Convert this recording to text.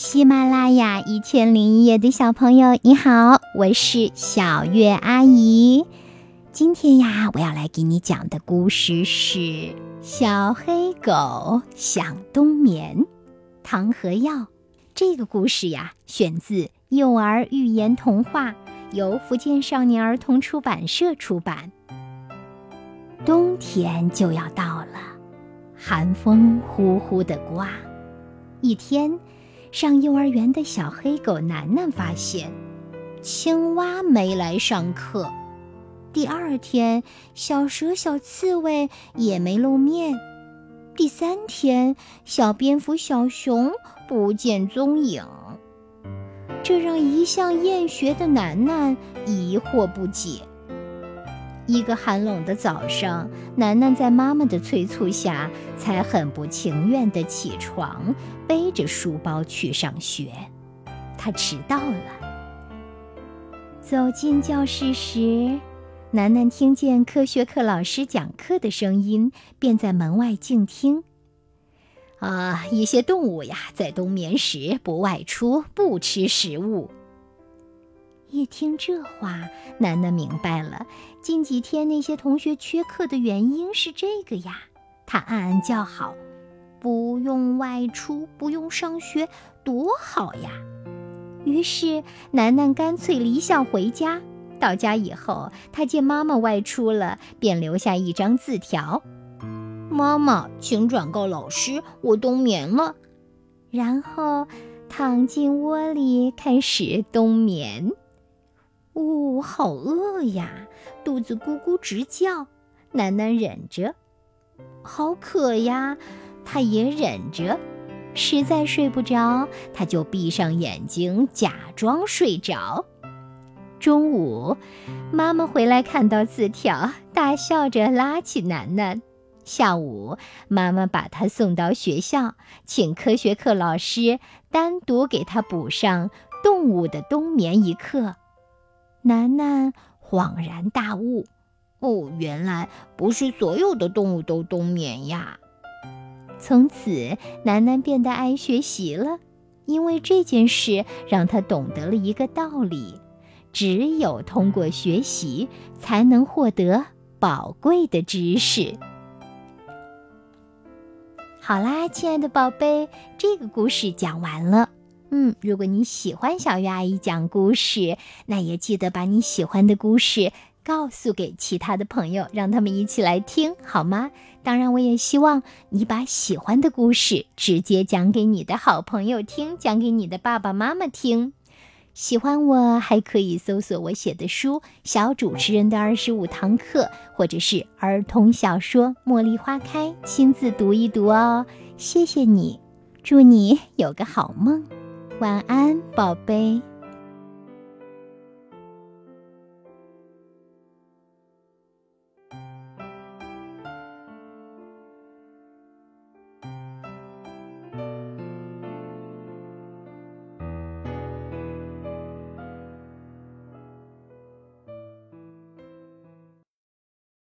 喜马拉雅一千零一夜的小朋友，你好，我是小月阿姨。今天呀，我要来给你讲的故事是《小黑狗想冬眠》。唐和药。这个故事呀，选自幼儿寓言童话，由福建少年儿童出版社出版。冬天就要到了，寒风呼呼的刮。一天。上幼儿园的小黑狗楠楠发现，青蛙没来上课。第二天，小蛇、小刺猬也没露面。第三天，小蝙蝠、小熊不见踪影。这让一向厌学的楠楠疑惑不解。一个寒冷的早上，楠楠在妈妈的催促下，才很不情愿地起床，背着书包去上学。他迟到了。走进教室时，楠楠听见科学课老师讲课的声音，便在门外静听。啊，一些动物呀，在冬眠时不外出，不吃食物。一听这话，楠楠明白了，近几天那些同学缺课的原因是这个呀。他暗暗叫好：“不用外出，不用上学，多好呀！”于是楠楠干脆离校回家。到家以后，他见妈妈外出了，便留下一张字条：“妈妈，请转告老师，我冬眠了。”然后躺进窝里开始冬眠。我，好饿呀，肚子咕咕直叫。楠楠忍着，好渴呀，他也忍着。实在睡不着，他就闭上眼睛，假装睡着。中午，妈妈回来看到字条，大笑着拉起楠楠。下午，妈妈把他送到学校，请科学课老师单独给他补上动物的冬眠一课。楠楠恍然大悟：“哦，原来不是所有的动物都冬眠呀！”从此，楠楠变得爱学习了，因为这件事让他懂得了一个道理：只有通过学习，才能获得宝贵的知识。好啦，亲爱的宝贝，这个故事讲完了。嗯，如果你喜欢小鱼阿姨讲故事，那也记得把你喜欢的故事告诉给其他的朋友，让他们一起来听，好吗？当然，我也希望你把喜欢的故事直接讲给你的好朋友听，讲给你的爸爸妈妈听。喜欢我，还可以搜索我写的书《小主持人的二十五堂课》，或者是儿童小说《茉莉花开》，亲自读一读哦。谢谢你，祝你有个好梦。晚安，宝贝。